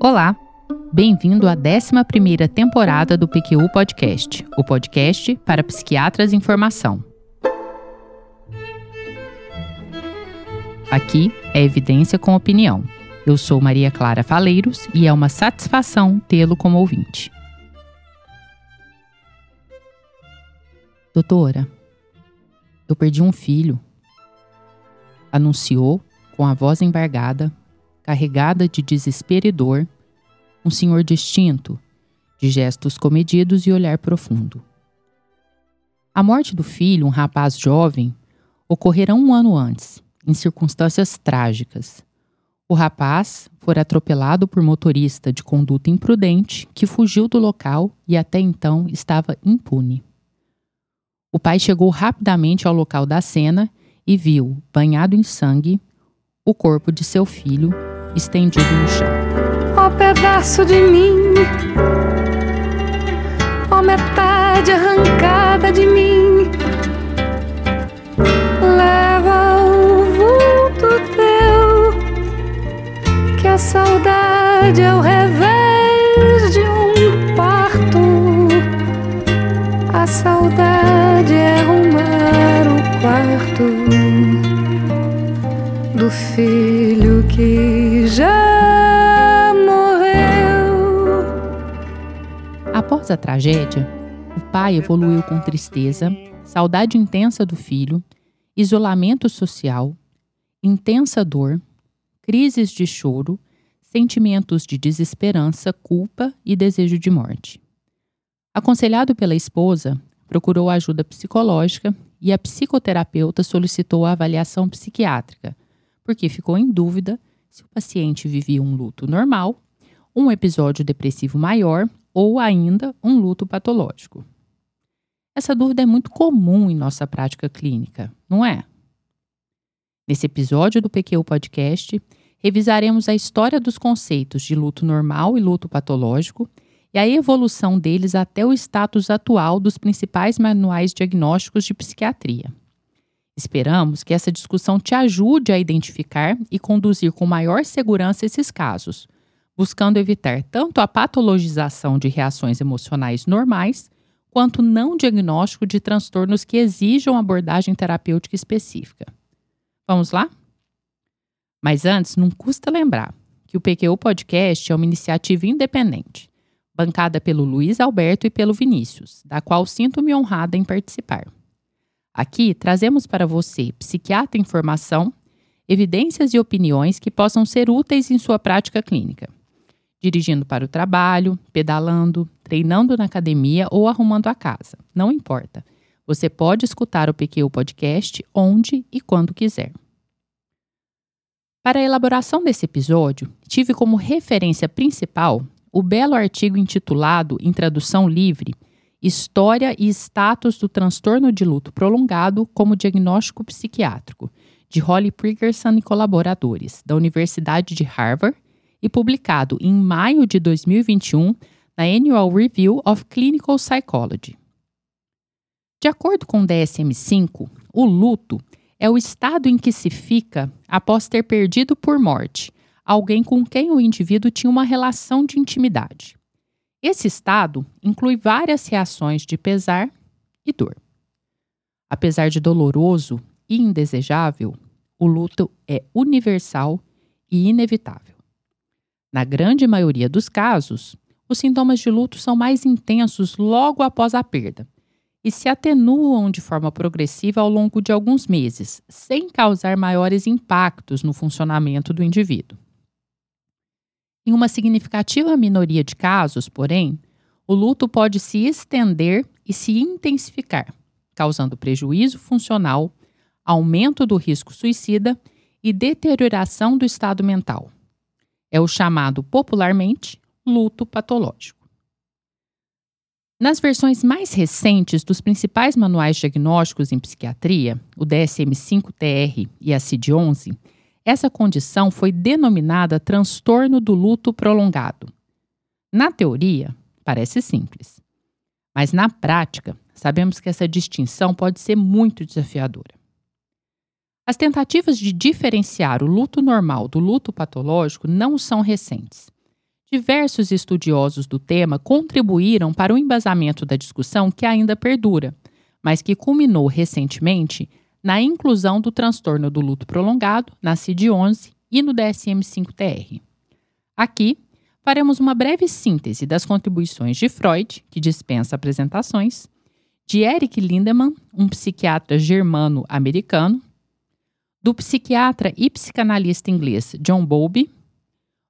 Olá, bem-vindo à 11ª temporada do PQU Podcast, o podcast para psiquiatras em formação. Aqui é evidência com opinião. Eu sou Maria Clara Faleiros e é uma satisfação tê-lo como ouvinte. Doutora, eu perdi um filho. Anunciou, com a voz embargada, carregada de desespero e dor, um senhor distinto, de gestos comedidos e olhar profundo. A morte do filho, um rapaz jovem, ocorrera um ano antes, em circunstâncias trágicas. O rapaz fora atropelado por motorista de conduta imprudente que fugiu do local e até então estava impune. O pai chegou rapidamente ao local da cena e viu, banhado em sangue, o corpo de seu filho estendido no chão. Ó oh, pedaço de mim, ó oh, metade arrancada de mim, leva o vulto teu, que a saudade é o revés saudade é arrumar o quarto do filho que já morreu. Após a tragédia, o pai evoluiu com tristeza, saudade intensa do filho, isolamento social, intensa dor, crises de choro, sentimentos de desesperança, culpa e desejo de morte. Aconselhado pela esposa, procurou ajuda psicológica e a psicoterapeuta solicitou a avaliação psiquiátrica, porque ficou em dúvida se o paciente vivia um luto normal, um episódio depressivo maior ou ainda um luto patológico. Essa dúvida é muito comum em nossa prática clínica, não é? Nesse episódio do PQ Podcast, revisaremos a história dos conceitos de luto normal e luto patológico e a evolução deles até o status atual dos principais manuais diagnósticos de psiquiatria. Esperamos que essa discussão te ajude a identificar e conduzir com maior segurança esses casos, buscando evitar tanto a patologização de reações emocionais normais, quanto não diagnóstico de transtornos que exijam abordagem terapêutica específica. Vamos lá? Mas antes, não custa lembrar que o PQU Podcast é uma iniciativa independente, bancada pelo Luiz Alberto e pelo Vinícius, da qual sinto-me honrada em participar. Aqui trazemos para você, psiquiatra em formação, evidências e opiniões que possam ser úteis em sua prática clínica, dirigindo para o trabalho, pedalando, treinando na academia ou arrumando a casa. Não importa. Você pode escutar o PQ Podcast onde e quando quiser. Para a elaboração desse episódio, tive como referência principal o belo artigo intitulado, em tradução livre, História e Status do Transtorno de Luto Prolongado como Diagnóstico Psiquiátrico, de Holly Priggerson e colaboradores, da Universidade de Harvard, e publicado em maio de 2021 na Annual Review of Clinical Psychology. De acordo com o DSM-5, o luto é o estado em que se fica após ter perdido por morte alguém com quem o indivíduo tinha uma relação de intimidade. Esse estado inclui várias reações de pesar e dor. Apesar de doloroso e indesejável, o luto é universal e inevitável. Na grande maioria dos casos, os sintomas de luto são mais intensos logo após a perda e se atenuam de forma progressiva ao longo de alguns meses, sem causar maiores impactos no funcionamento do indivíduo. Em uma significativa minoria de casos, porém, o luto pode se estender e se intensificar, causando prejuízo funcional, aumento do risco suicida e deterioração do estado mental. É o chamado popularmente luto patológico. Nas versões mais recentes dos principais manuais diagnósticos em psiquiatria, o DSM-5-TR e a CID-11, essa condição foi denominada transtorno do luto prolongado. Na teoria, parece simples. Mas na prática, sabemos que essa distinção pode ser muito desafiadora. As tentativas de diferenciar o luto normal do luto patológico não são recentes. Diversos estudiosos do tema contribuíram para o embasamento da discussão que ainda perdura, mas que culminou recentemente na inclusão do transtorno do luto prolongado na CID-11 e no DSM-5-TR. Aqui, faremos uma breve síntese das contribuições de Freud, que dispensa apresentações, de Eric Lindemann, um psiquiatra germano-americano, do psiquiatra e psicanalista inglês John Bowlby,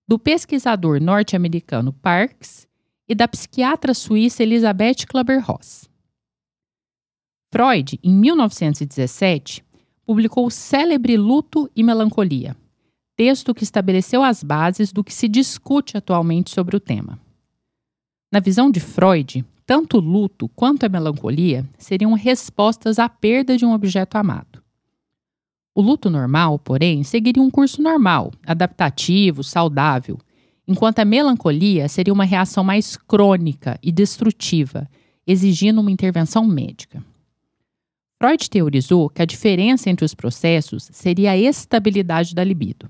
do pesquisador norte-americano Parks e da psiquiatra suíça Elizabeth Klaber-Ross. Freud, em 1917, publicou o célebre Luto e Melancolia, texto que estabeleceu as bases do que se discute atualmente sobre o tema. Na visão de Freud, tanto o luto quanto a melancolia seriam respostas à perda de um objeto amado. O luto normal, porém, seguiria um curso normal, adaptativo, saudável, enquanto a melancolia seria uma reação mais crônica e destrutiva, exigindo uma intervenção médica. Freud teorizou que a diferença entre os processos seria a estabilidade da libido.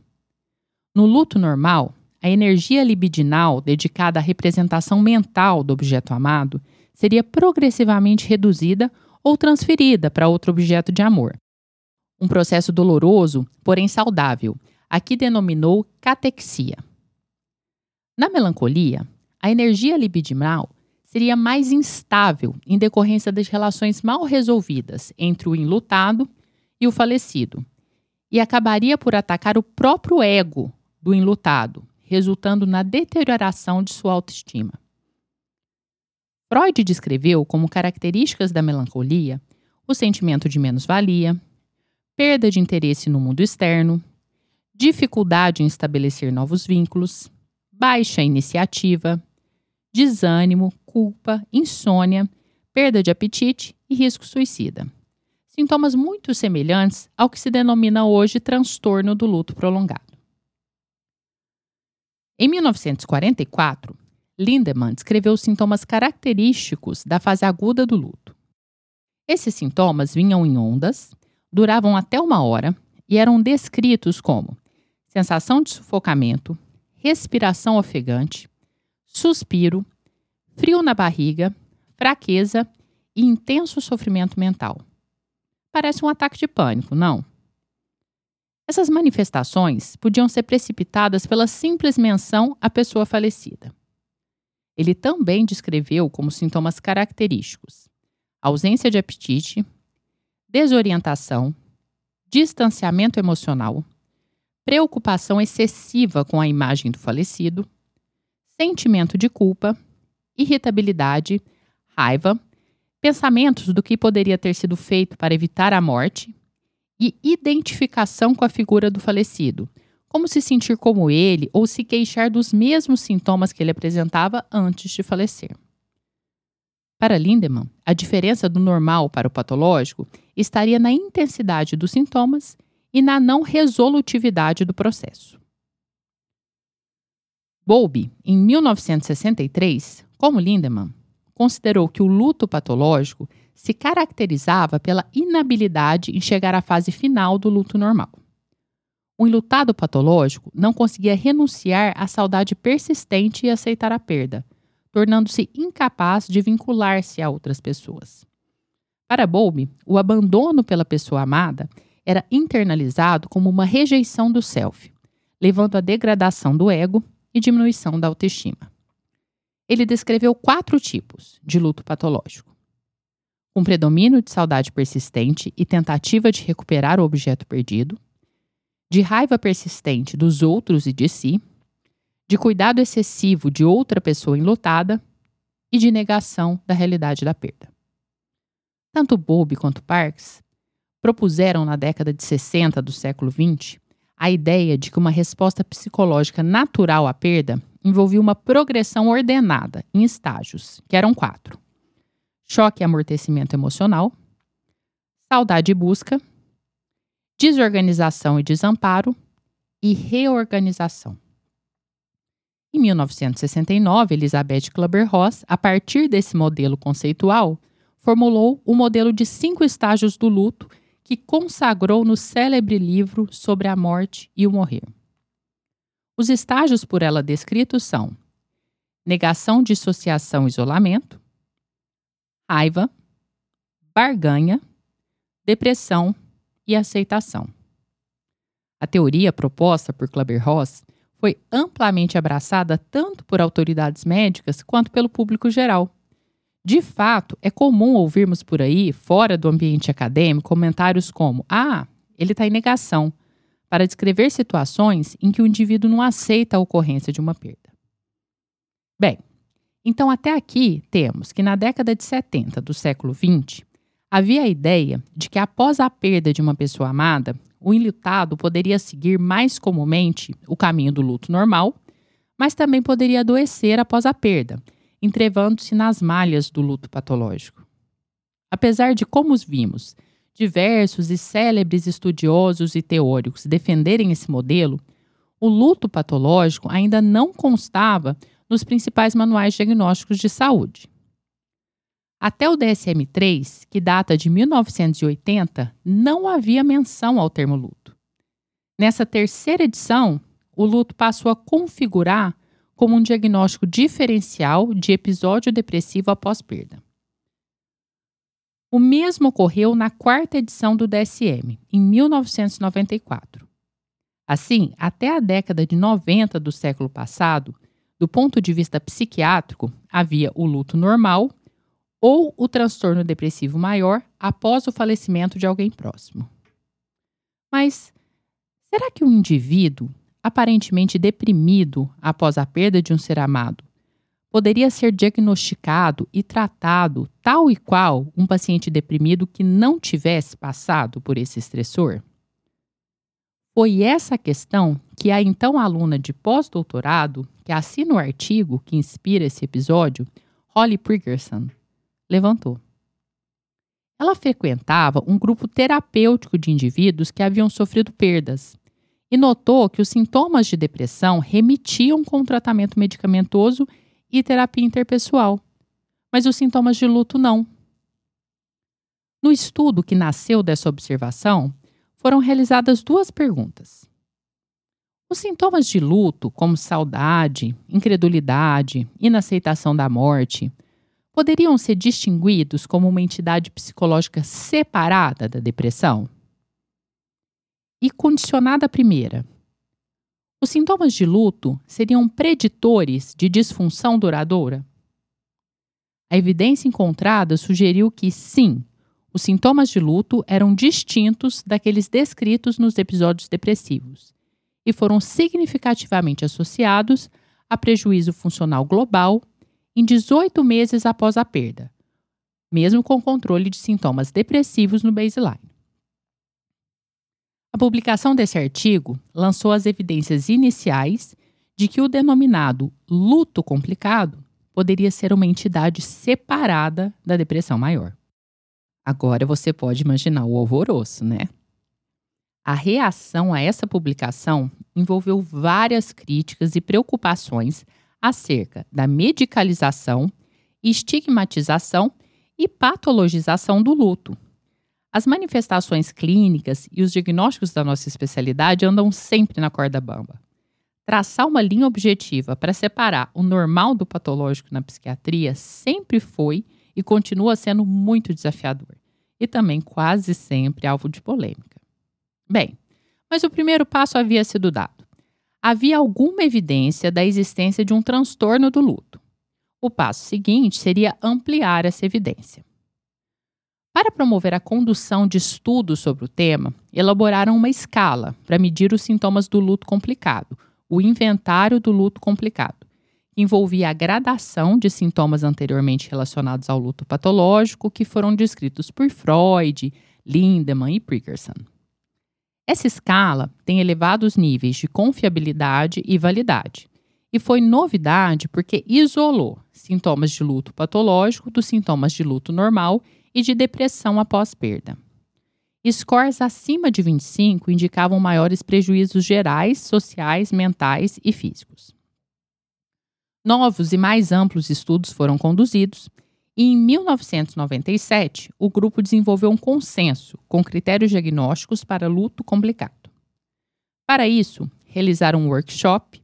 No luto normal, a energia libidinal dedicada à representação mental do objeto amado seria progressivamente reduzida ou transferida para outro objeto de amor, um processo doloroso, porém saudável, aqui denominou catexia. Na melancolia, a energia libidinal seria mais instável em decorrência das relações mal resolvidas entre o enlutado e o falecido, e acabaria por atacar o próprio ego do enlutado, resultando na deterioração de sua autoestima. Freud descreveu como características da melancolia o sentimento de menos-valia, perda de interesse no mundo externo, dificuldade em estabelecer novos vínculos, baixa iniciativa, desânimo, culpa, insônia, perda de apetite e risco suicida. Sintomas muito semelhantes ao que se denomina hoje transtorno do luto prolongado. Em 1944, Lindemann descreveu os sintomas característicos da fase aguda do luto. Esses sintomas vinham em ondas duravam até uma hora e eram descritos como sensação de sufocamento, respiração ofegante, suspiro, frio na barriga, fraqueza e intenso sofrimento mental. Parece um ataque de pânico, não? Essas manifestações podiam ser precipitadas pela simples menção à pessoa falecida. Ele também descreveu como sintomas característicos ausência de apetite, desorientação, distanciamento emocional, preocupação excessiva com a imagem do falecido, sentimento de culpa, irritabilidade, raiva, pensamentos do que poderia ter sido feito para evitar a morte e identificação com a figura do falecido, como se sentir como ele ou se queixar dos mesmos sintomas que ele apresentava antes de falecer. Para Lindemann, a diferença do normal para o patológico estaria na intensidade dos sintomas e na não resolutividade do processo. Bowlby, em 1963, como Lindemann, considerou que o luto patológico se caracterizava pela inabilidade em chegar à fase final do luto normal. O enlutado patológico não conseguia renunciar à saudade persistente e aceitar a perda, tornando-se incapaz de vincular-se a outras pessoas. Para Bowlby, o abandono pela pessoa amada era internalizado como uma rejeição do self, levando à degradação do ego e diminuição da autoestima. Ele descreveu quatro tipos de luto patológico: um predomínio de saudade persistente e tentativa de recuperar o objeto perdido, de raiva persistente dos outros e de si, de cuidado excessivo de outra pessoa enlutada e de negação da realidade da perda. Tanto Bowlby quanto Parks propuseram na década de 60 do século XX a ideia de que uma resposta psicológica natural à perda envolvia uma progressão ordenada em estágios, que eram quatro: choque e amortecimento emocional, saudade e busca, desorganização e desamparo e reorganização. Em 1969, Elizabeth Kluber-Ross, a partir desse modelo conceitual, formulou o modelo de cinco estágios do luto que consagrou no célebre livro Sobre a Morte e o Morrer. Os estágios por ela descritos são negação, dissociação, isolamento, raiva, barganha, depressão e aceitação. A teoria proposta por Kleber-Ross foi amplamente abraçada tanto por autoridades médicas quanto pelo público geral. De fato, é comum ouvirmos por aí, fora do ambiente acadêmico, comentários como: ah, ele está em negação, para descrever situações em que o indivíduo não aceita a ocorrência de uma perda. Bem, então até aqui temos que na década de 70 do século 20, havia a ideia de que após a perda de uma pessoa amada, o enlutado poderia seguir mais comumente o caminho do luto normal, mas também poderia adoecer após a perda entrevando-se nas malhas do luto patológico. Apesar de, como os vimos, diversos e célebres estudiosos e teóricos defenderem esse modelo, o luto patológico ainda não constava nos principais manuais diagnósticos de saúde. Até o DSM-3, que data de 1980, não havia menção ao termo luto. Nessa terceira edição, o luto passou a configurar como um diagnóstico diferencial de episódio depressivo após perda. O mesmo ocorreu na quarta edição do DSM, em 1994. Assim, até a década de 90 do século passado, do ponto de vista psiquiátrico, havia o luto normal ou o transtorno depressivo maior após o falecimento de alguém próximo. Mas será que um indivíduo aparentemente deprimido após a perda de um ser amado, poderia ser diagnosticado e tratado tal e qual um paciente deprimido que não tivesse passado por esse estressor? Foi essa questão que a então aluna de pós-doutorado, que assina o artigo que inspira esse episódio, Holly Priggerson, levantou. Ela frequentava um grupo terapêutico de indivíduos que haviam sofrido perdas e notou que os sintomas de depressão remitiam com tratamento medicamentoso e terapia interpessoal, mas os sintomas de luto não. No estudo que nasceu dessa observação, foram realizadas duas perguntas. Os sintomas de luto, como saudade, incredulidade, inaceitação da morte, poderiam ser distinguidos como uma entidade psicológica separada da depressão? E condicionada à primeira. Os sintomas de luto seriam preditores de disfunção duradoura? A evidência encontrada sugeriu que sim, os sintomas de luto eram distintos daqueles descritos nos episódios depressivos e foram significativamente associados a prejuízo funcional global em 18 meses após a perda, mesmo com controle de sintomas depressivos no baseline. A publicação desse artigo lançou as evidências iniciais de que o denominado luto complicado poderia ser uma entidade separada da depressão maior. Agora você pode imaginar o alvoroço, né? A reação a essa publicação envolveu várias críticas e preocupações acerca da medicalização, estigmatização e patologização do luto, as manifestações clínicas e os diagnósticos da nossa especialidade andam sempre na corda bamba. Traçar uma linha objetiva para separar o normal do patológico na psiquiatria sempre foi e continua sendo muito desafiador, e também quase sempre alvo de polêmica. Bem, mas o primeiro passo havia sido dado. Havia alguma evidência da existência de um transtorno do luto. O passo seguinte seria ampliar essa evidência. Para promover a condução de estudos sobre o tema, elaboraram uma escala para medir os sintomas do luto complicado, o inventário do luto complicado, que envolvia a gradação de sintomas anteriormente relacionados ao luto patológico que foram descritos por Freud, Lindemann e Prickerson. Essa escala tem elevados níveis de confiabilidade e validade, e foi novidade porque isolou sintomas de luto patológico dos sintomas de luto normal e de depressão após perda. Scores acima de 25 indicavam maiores prejuízos gerais, sociais, mentais e físicos. Novos e mais amplos estudos foram conduzidos e, em 1997, o grupo desenvolveu um consenso com critérios diagnósticos para luto complicado. Para isso, realizaram um workshop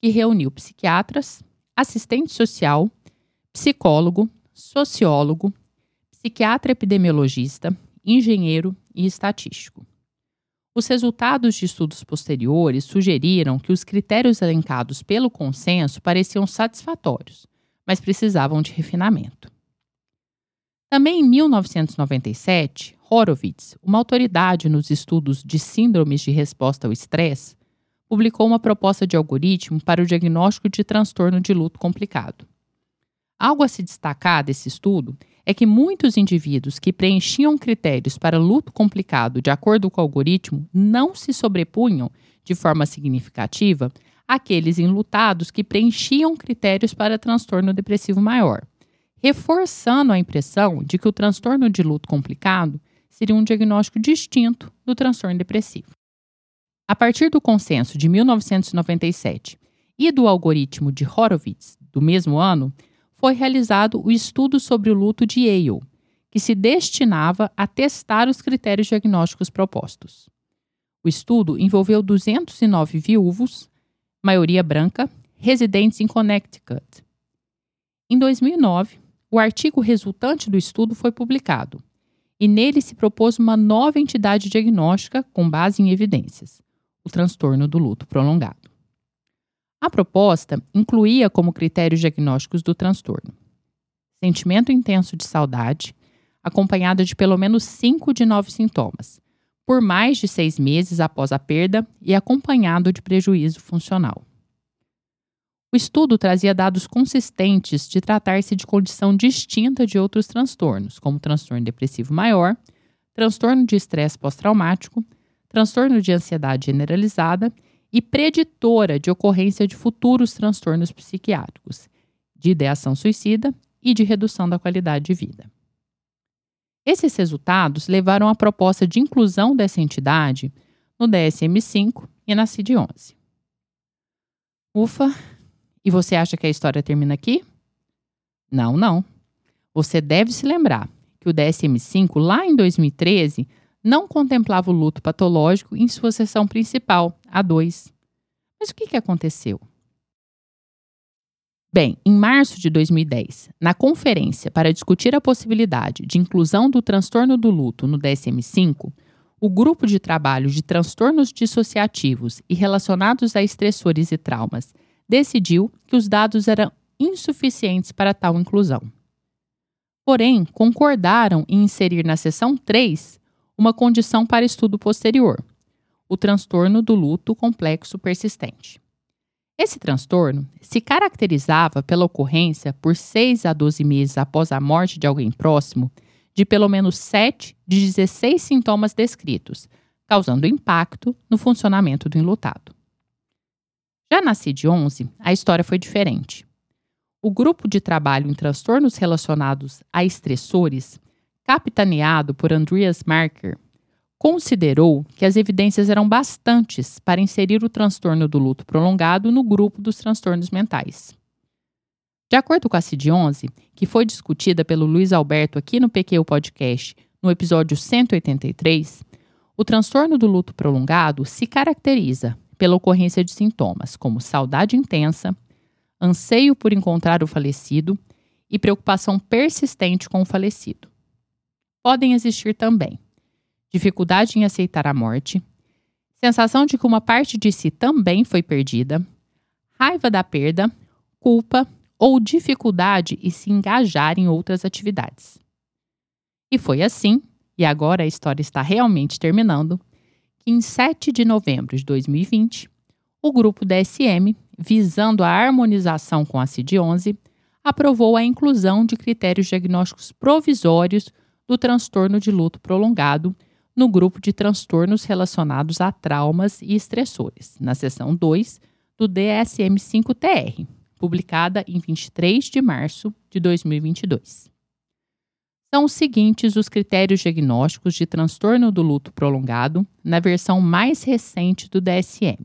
que reuniu psiquiatras, assistente social, psicólogo, sociólogo, psiquiatra epidemiologista, engenheiro e estatístico. Os resultados de estudos posteriores sugeriram que os critérios elencados pelo consenso pareciam satisfatórios, mas precisavam de refinamento. Também em 1997, Horowitz, uma autoridade nos estudos de síndromes de resposta ao estresse, publicou uma proposta de algoritmo para o diagnóstico de transtorno de luto complicado. Algo a se destacar desse estudo é que muitos indivíduos que preenchiam critérios para luto complicado de acordo com o algoritmo não se sobrepunham de forma significativa àqueles enlutados que preenchiam critérios para transtorno depressivo maior, reforçando a impressão de que o transtorno de luto complicado seria um diagnóstico distinto do transtorno depressivo. A partir do consenso de 1997 e do algoritmo de Horowitz do mesmo ano, foi realizado o estudo sobre o luto de Yale, que se destinava a testar os critérios diagnósticos propostos. O estudo envolveu 209 viúvos, maioria branca, residentes em Connecticut. Em 2009, o artigo resultante do estudo foi publicado, e nele se propôs uma nova entidade diagnóstica com base em evidências: o transtorno do luto prolongado. A proposta incluía como critérios diagnósticos do transtorno sentimento intenso de saudade, acompanhado de pelo menos cinco de nove sintomas, por mais de seis meses após a perda e acompanhado de prejuízo funcional. O estudo trazia dados consistentes de tratar-se de condição distinta de outros transtornos, como transtorno depressivo maior, transtorno de estresse pós-traumático, transtorno de ansiedade generalizada e preditora de ocorrência de futuros transtornos psiquiátricos, de ideação suicida e de redução da qualidade de vida. Esses resultados levaram à proposta de inclusão dessa entidade no DSM-5 e na CID-11. Ufa! E você acha que a história termina aqui? Não, não. Você deve se lembrar que o DSM-5, lá em 2013, não contemplava o luto patológico em sua seção principal, a 2. Mas o que, que aconteceu? Bem, em março de 2010, na conferência para discutir a possibilidade de inclusão do transtorno do luto no DSM-5, o grupo de trabalho de transtornos dissociativos e relacionados a estressores e traumas decidiu que os dados eram insuficientes para tal inclusão. Porém, concordaram em inserir na seção 3 uma condição para estudo posterior, o transtorno do luto complexo persistente. Esse transtorno se caracterizava pela ocorrência, por 6 a 12 meses após a morte de alguém próximo, de pelo menos 7 de 16 sintomas descritos, causando impacto no funcionamento do enlutado. Já na CID-11, a história foi diferente. O grupo de trabalho em transtornos relacionados a estressores capitaneado por Andreas Marker, considerou que as evidências eram bastantes para inserir o transtorno do luto prolongado no grupo dos transtornos mentais. De acordo com a CID-11, que foi discutida pelo Luiz Alberto aqui no PQ Podcast, no episódio 183, o transtorno do luto prolongado se caracteriza pela ocorrência de sintomas como saudade intensa, anseio por encontrar o falecido e preocupação persistente com o falecido podem existir também dificuldade em aceitar a morte, sensação de que uma parte de si também foi perdida, raiva da perda, culpa ou dificuldade em se engajar em outras atividades. E foi assim, e agora a história está realmente terminando, que em 7 de novembro de 2020, o grupo DSM, visando a harmonização com a CID-11, aprovou a inclusão de critérios diagnósticos provisórios do transtorno de luto prolongado no grupo de transtornos relacionados a traumas e estressores, na seção 2 do DSM-5-TR, publicada em 23 de março de 2022. São os seguintes os critérios diagnósticos de transtorno do luto prolongado na versão mais recente do DSM.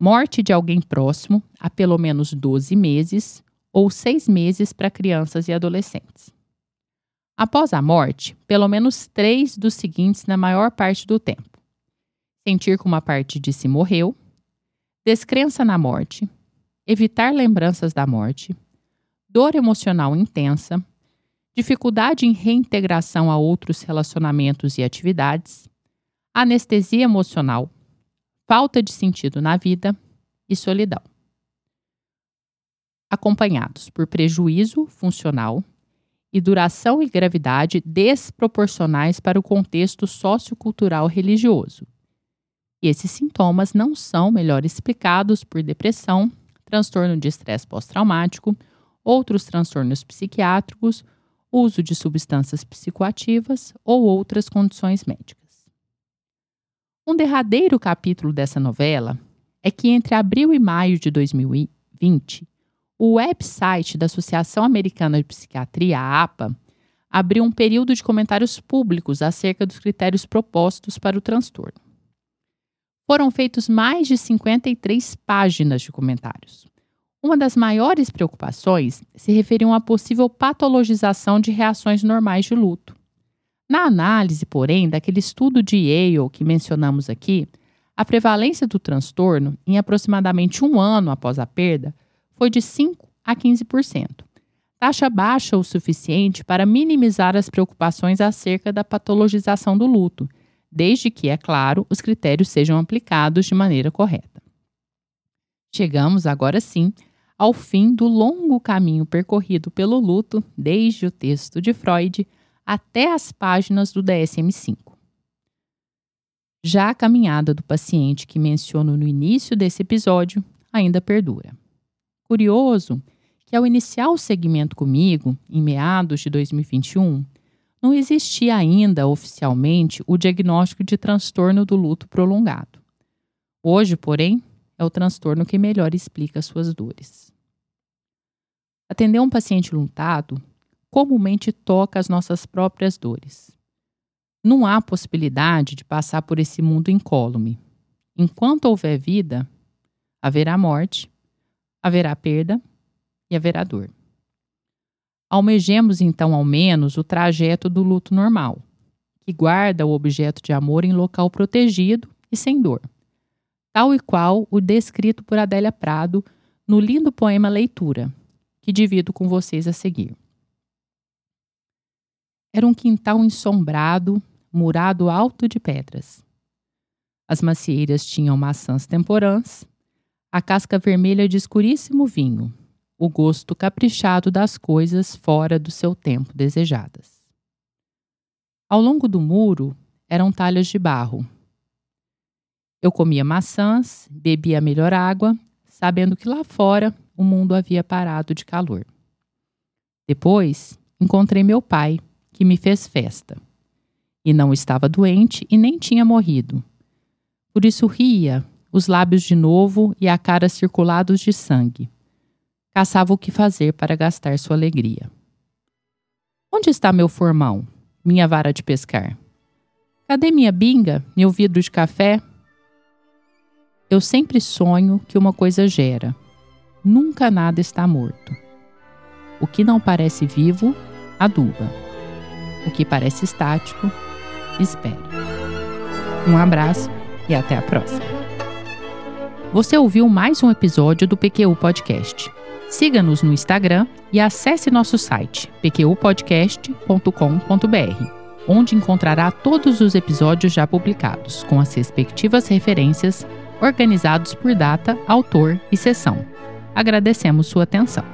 morte de alguém próximo há pelo menos 12 meses ou 6 meses para crianças e adolescentes. Após a morte, pelo menos três dos seguintes na maior parte do tempo: sentir que uma parte de si morreu, descrença na morte, evitar lembranças da morte, dor emocional intensa, dificuldade em reintegração a outros relacionamentos e atividades, anestesia emocional, falta de sentido na vida e solidão. Acompanhados por prejuízo funcional e duração e gravidade desproporcionais para o contexto sociocultural religioso. E esses sintomas não são melhor explicados por depressão, transtorno de estresse pós-traumático, outros transtornos psiquiátricos, uso de substâncias psicoativas ou outras condições médicas. Um derradeiro capítulo dessa novela é que entre abril e maio de 2020, o website da Associação Americana de Psiquiatria, a APA, abriu um período de comentários públicos acerca dos critérios propostos para o transtorno. Foram feitos mais de 53 páginas de comentários. Uma das maiores preocupações se referiam à possível patologização de reações normais de luto. Na análise, porém, daquele estudo de Yale que mencionamos aqui, a prevalência do transtorno, em aproximadamente um ano após a perda, foi de 5 a 15%. Taxa baixa o suficiente para minimizar as preocupações acerca da patologização do luto, desde que, é claro, os critérios sejam aplicados de maneira correta. Chegamos agora sim ao fim do longo caminho percorrido pelo luto, desde o texto de Freud até as páginas do DSM-5. Já a caminhada do paciente que menciono no início desse episódio ainda perdura. Curioso que, ao iniciar o segmento comigo, em meados de 2021, não existia ainda oficialmente o diagnóstico de transtorno do luto prolongado. Hoje, porém, é o transtorno que melhor explica suas dores. Atender um paciente lutado comumente toca as nossas próprias dores. Não há possibilidade de passar por esse mundo incólume. Enquanto houver vida, haverá morte haverá perda e haverá dor. Almejemos então ao menos o trajeto do luto normal, que guarda o objeto de amor em local protegido e sem dor, tal e qual o descrito por Adélia Prado no lindo poema Leitura, que divido com vocês a seguir. Era um quintal ensombrado, murado alto de pedras. As macieiras tinham maçãs temporãs, a casca vermelha de escuríssimo vinho, o gosto caprichado das coisas fora do seu tempo desejadas. Ao longo do muro eram talhas de barro. Eu comia maçãs, bebia a melhor água, sabendo que lá fora o mundo havia parado de calor. Depois encontrei meu pai, que me fez festa. E não estava doente e nem tinha morrido. Por isso ria, os lábios de novo e a cara circulados de sangue. Caçava o que fazer para gastar sua alegria. Onde está meu formão, minha vara de pescar? Cadê minha binga, meu vidro de café? Eu sempre sonho que uma coisa gera. Nunca nada está morto. O que não parece vivo, aduba. O que parece estático, espera. Um abraço e até a próxima. Você ouviu mais um episódio do PQU Podcast. Siga-nos no Instagram e acesse nosso site pqpodcast.com.br, onde encontrará todos os episódios já publicados, com as respectivas referências, organizados por data, autor e sessão. Agradecemos sua atenção.